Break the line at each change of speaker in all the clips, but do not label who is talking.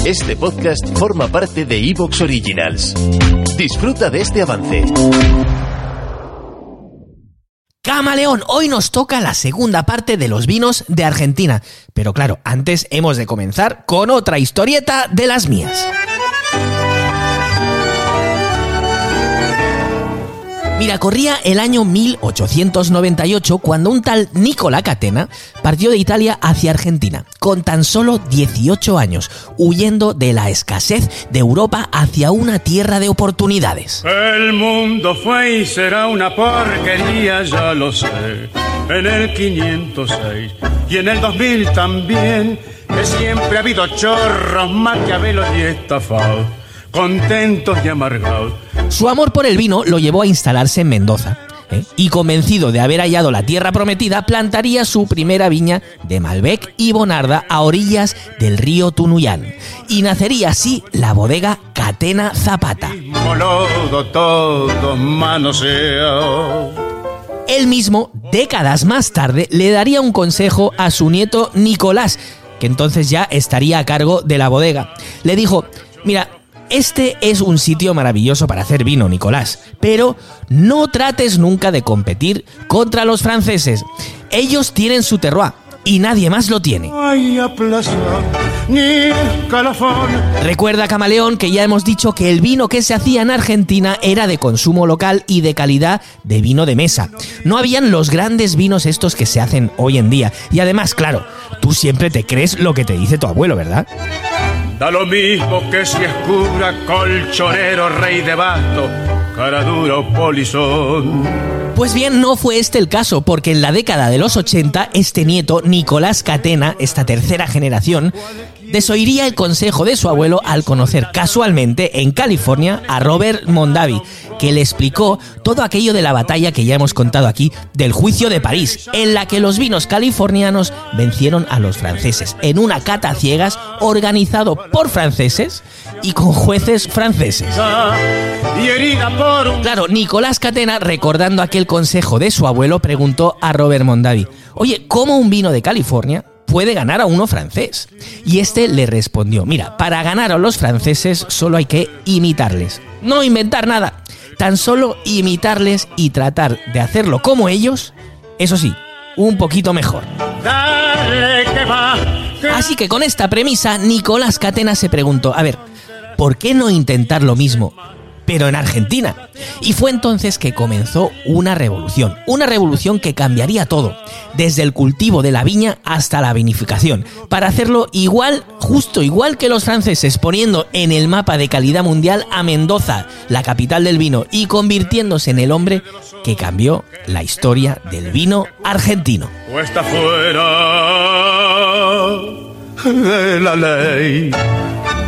Este podcast forma parte de Evox Originals. Disfruta de este avance.
Camaleón, hoy nos toca la segunda parte de los vinos de Argentina. Pero claro, antes hemos de comenzar con otra historieta de las mías. Mira, corría el año 1898 cuando un tal Nicola Catena partió de Italia hacia Argentina, con tan solo 18 años, huyendo de la escasez de Europa hacia una tierra de oportunidades.
El mundo fue y será una porquería, ya lo sé. En el 506 y en el 2000 también, que siempre ha habido chorros, maquiavelos y estafados, contentos y amargados.
Su amor por el vino lo llevó a instalarse en Mendoza. ¿eh? Y convencido de haber hallado la tierra prometida, plantaría su primera viña de Malbec y Bonarda a orillas del río Tunuyán. Y nacería así la bodega Catena Zapata.
Molodo.
Él mismo, décadas más tarde, le daría un consejo a su nieto Nicolás, que entonces ya estaría a cargo de la bodega. Le dijo, mira, este es un sitio maravilloso para hacer vino, Nicolás, pero no trates nunca de competir contra los franceses. Ellos tienen su terroir y nadie más lo tiene.
Ay, ni.
Recuerda, Camaleón, que ya hemos dicho que el vino que se hacía en Argentina era de consumo local y de calidad de vino de mesa. No habían los grandes vinos estos que se hacen hoy en día. Y además, claro, tú siempre te crees lo que te dice tu abuelo, ¿verdad?
Da lo mismo que si es cura, colchonero, rey de basto, cara dura o polizón.
Pues bien, no fue este el caso, porque en la década de los 80, este nieto, Nicolás Catena, esta tercera generación, desoiría el consejo de su abuelo al conocer casualmente en California a Robert Mondavi, que le explicó todo aquello de la batalla que ya hemos contado aquí del juicio de París, en la que los vinos californianos vencieron a los franceses en una cata a ciegas organizado por franceses y con jueces franceses. Claro, Nicolás Catena, recordando aquel consejo de su abuelo, preguntó a Robert Mondavi, oye, ¿cómo un vino de California puede ganar a uno francés? Y este le respondió, mira, para ganar a los franceses solo hay que imitarles, no inventar nada, tan solo imitarles y tratar de hacerlo como ellos, eso sí, un poquito mejor. Así que con esta premisa, Nicolás Catena se preguntó, a ver, ¿por qué no intentar lo mismo? Pero en Argentina. Y fue entonces que comenzó una revolución. Una revolución que cambiaría todo. Desde el cultivo de la viña hasta la vinificación. Para hacerlo igual, justo igual que los franceses, poniendo en el mapa de calidad mundial a Mendoza, la capital del vino, y convirtiéndose en el hombre que cambió la historia del vino argentino.
o está fuera de la ley.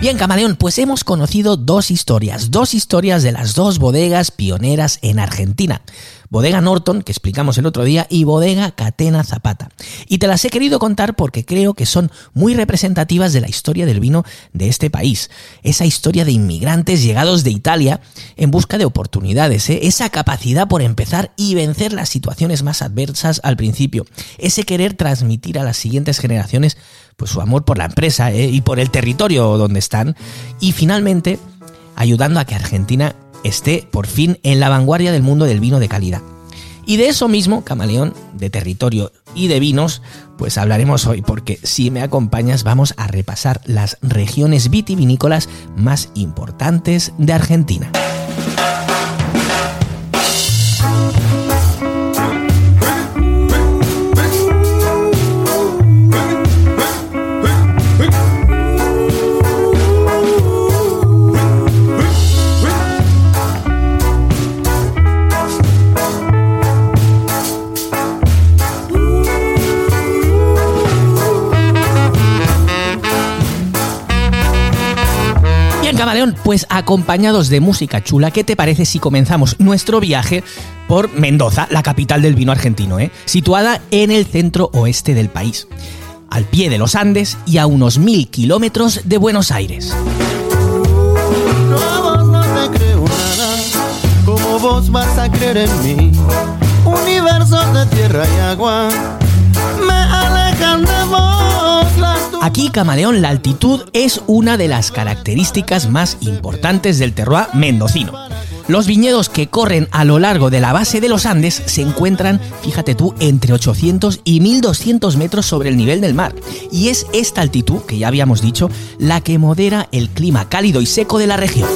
Bien, Camaleón, pues hemos conocido dos historias, dos historias de las dos bodegas pioneras en Argentina. Bodega Norton, que explicamos el otro día, y Bodega Catena Zapata. Y te las he querido contar porque creo que son muy representativas de la historia del vino de este país. Esa historia de inmigrantes llegados de Italia en busca de oportunidades, ¿eh? esa capacidad por empezar y vencer las situaciones más adversas al principio, ese querer transmitir a las siguientes generaciones pues su amor por la empresa ¿eh? y por el territorio donde están y finalmente ayudando a que Argentina esté por fin en la vanguardia del mundo del vino de calidad. Y de eso mismo, camaleón, de territorio y de vinos, pues hablaremos hoy, porque si me acompañas vamos a repasar las regiones vitivinícolas más importantes de Argentina. Camaleón, pues acompañados de música chula, ¿qué te parece si comenzamos nuestro viaje por Mendoza, la capital del vino argentino, ¿eh? situada en el centro oeste del país, al pie de los Andes y a unos mil kilómetros de Buenos Aires? Aquí, Camaleón, la altitud es una de las características más importantes del terroir mendocino. Los viñedos que corren a lo largo de la base de los Andes se encuentran, fíjate tú, entre 800 y 1200 metros sobre el nivel del mar. Y es esta altitud, que ya habíamos dicho, la que modera el clima cálido y seco de la región.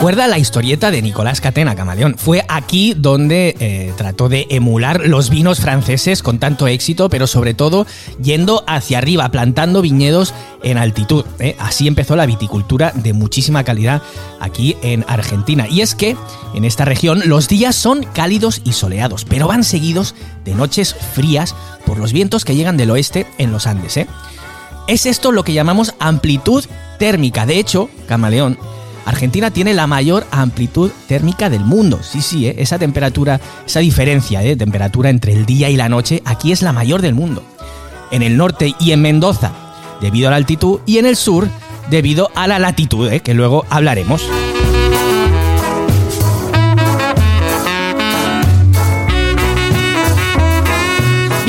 Recuerda la historieta de Nicolás Catena, Camaleón. Fue aquí donde eh, trató de emular los vinos franceses con tanto éxito, pero sobre todo yendo hacia arriba, plantando viñedos en altitud. ¿eh? Así empezó la viticultura de muchísima calidad aquí en Argentina. Y es que en esta región los días son cálidos y soleados, pero van seguidos de noches frías por los vientos que llegan del oeste en los Andes. ¿eh? Es esto lo que llamamos amplitud térmica. De hecho, Camaleón, Argentina tiene la mayor amplitud térmica del mundo. Sí, sí, ¿eh? esa temperatura, esa diferencia de temperatura entre el día y la noche, aquí es la mayor del mundo. En el norte y en Mendoza, debido a la altitud, y en el sur, debido a la latitud, ¿eh? que luego hablaremos.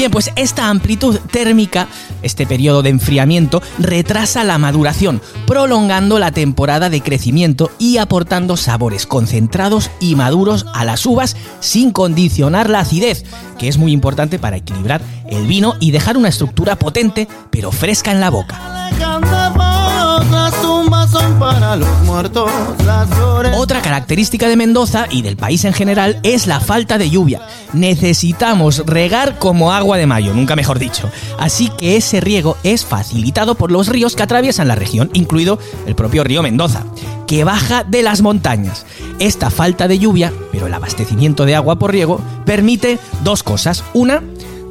Bien, pues esta amplitud térmica, este periodo de enfriamiento, retrasa la maduración, prolongando la temporada de crecimiento y aportando sabores concentrados y maduros a las uvas sin condicionar la acidez, que es muy importante para equilibrar el vino y dejar una estructura potente pero fresca en la boca. Otra característica de Mendoza y del país en general es la falta de lluvia. Necesitamos regar como agua de mayo, nunca mejor dicho. Así que ese riego es facilitado por los ríos que atraviesan la región, incluido el propio río Mendoza, que baja de las montañas. Esta falta de lluvia, pero el abastecimiento de agua por riego, permite dos cosas. Una,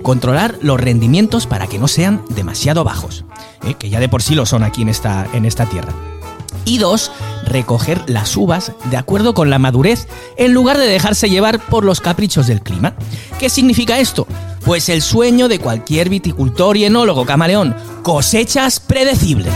controlar los rendimientos para que no sean demasiado bajos, ¿eh? que ya de por sí lo son aquí en esta, en esta tierra. Y dos, recoger las uvas de acuerdo con la madurez en lugar de dejarse llevar por los caprichos del clima. ¿Qué significa esto? Pues el sueño de cualquier viticultor y enólogo camaleón, cosechas predecibles.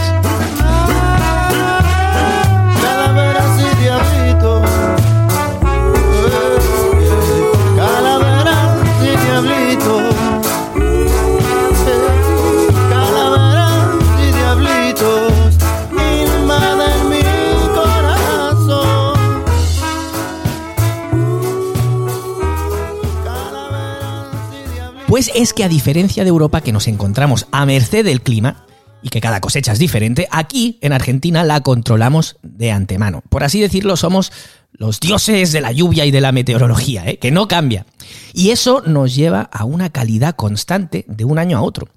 Pues es que a diferencia de Europa que nos encontramos a merced del clima, y que cada cosecha es diferente, aquí en Argentina la controlamos de antemano. Por así decirlo, somos los dioses de la lluvia y de la meteorología, ¿eh? que no cambia. Y eso nos lleva a una calidad constante de un año a otro.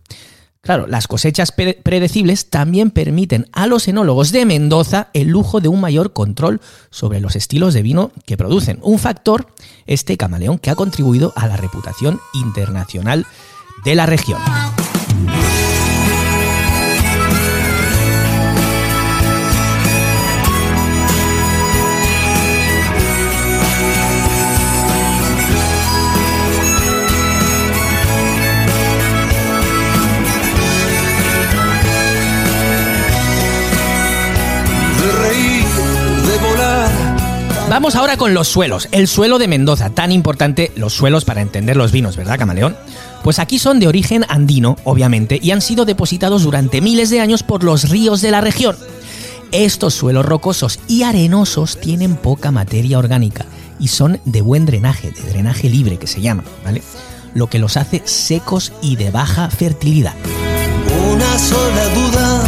Claro, las cosechas pre- predecibles también permiten a los enólogos de Mendoza el lujo de un mayor control sobre los estilos de vino que producen. Un factor, este camaleón, que ha contribuido a la reputación internacional de la región. Vamos ahora con los suelos. El suelo de Mendoza, tan importante los suelos para entender los vinos, ¿verdad, camaleón? Pues aquí son de origen andino, obviamente, y han sido depositados durante miles de años por los ríos de la región. Estos suelos rocosos y arenosos tienen poca materia orgánica y son de buen drenaje, de drenaje libre que se llama, ¿vale? Lo que los hace secos y de baja fertilidad.
Una sola duda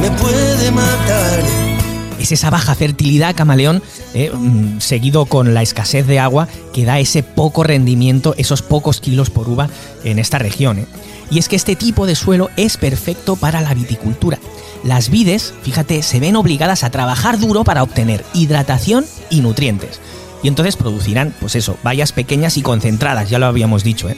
me puede matar.
Es esa baja fertilidad, camaleón, eh, mm, seguido con la escasez de agua, que da ese poco rendimiento, esos pocos kilos por uva en esta región. ¿eh? Y es que este tipo de suelo es perfecto para la viticultura. Las vides, fíjate, se ven obligadas a trabajar duro para obtener hidratación y nutrientes. Y entonces producirán, pues eso, bayas pequeñas y concentradas, ya lo habíamos dicho, ¿eh?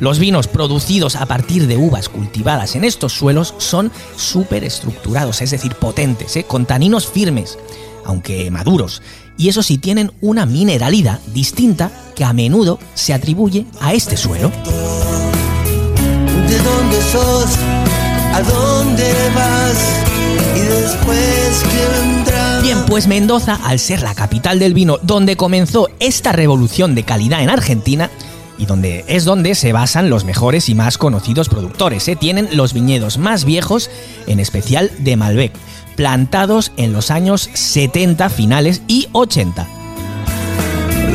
Los vinos producidos a partir de uvas cultivadas en estos suelos son súper estructurados, es decir, potentes, ¿eh? con taninos firmes, aunque maduros. Y eso sí tienen una mineralidad distinta que a menudo se atribuye a este suelo.
¿De dónde sos? ¿A dónde vas? Y después, ¿qué vendrá?
Bien, pues Mendoza, al ser la capital del vino, donde comenzó esta revolución de calidad en Argentina, y donde es donde se basan los mejores y más conocidos productores. ¿eh? Tienen los viñedos más viejos, en especial de Malbec, plantados en los años 70 finales y 80.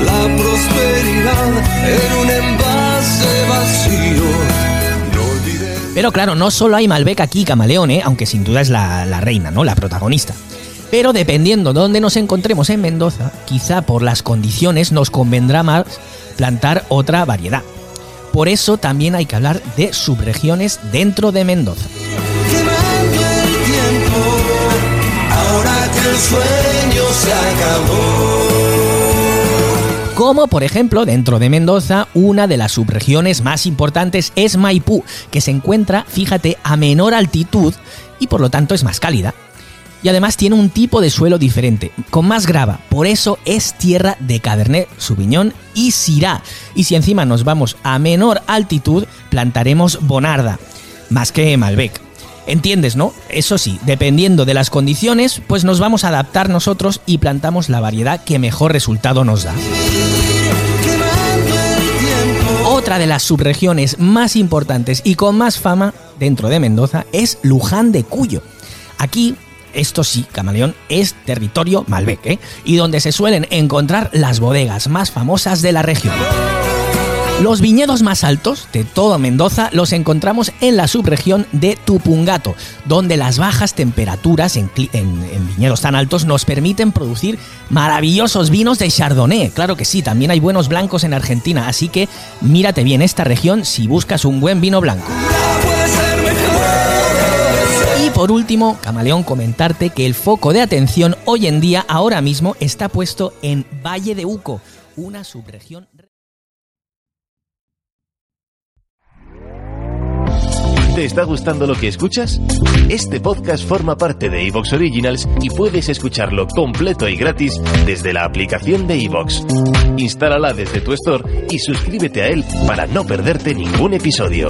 La prosperidad en un envase vacío.
Pero claro, no solo hay Malbec aquí, Camaleón, ¿eh? aunque sin duda es la, la reina, ¿no? La protagonista. Pero dependiendo de dónde nos encontremos en Mendoza, quizá por las condiciones nos convendrá más plantar otra variedad. Por eso también hay que hablar de subregiones dentro de Mendoza. Como por ejemplo, dentro de Mendoza, una de las subregiones más importantes es Maipú, que se encuentra, fíjate, a menor altitud y por lo tanto es más cálida. Y además tiene un tipo de suelo diferente, con más grava, por eso es tierra de Cabernet Sauvignon y Syrah. Y si encima nos vamos a menor altitud, plantaremos Bonarda, más que Malbec. ¿Entiendes, no? Eso sí, dependiendo de las condiciones, pues nos vamos a adaptar nosotros y plantamos la variedad que mejor resultado nos da. Otra de las subregiones más importantes y con más fama dentro de Mendoza es Luján de Cuyo. Aquí, esto sí, Camaleón, es territorio Malbec, ¿eh? y donde se suelen encontrar las bodegas más famosas de la región. Los viñedos más altos de todo Mendoza los encontramos en la subregión de Tupungato, donde las bajas temperaturas en- en viñedos tan altos nos permiten producir maravillosos vinos de Chardonnay. Claro que sí, también hay buenos blancos en Argentina, así que mírate bien esta región si buscas un buen vino blanco. Por último, Camaleón, comentarte que el foco de atención hoy en día, ahora mismo, está puesto en Valle de Uco, una subregión...
¿Te está gustando lo que escuchas? Este podcast forma parte de Evox Originals y puedes escucharlo completo y gratis desde la aplicación de Evox. Instálala desde tu store y suscríbete a él para no perderte ningún episodio.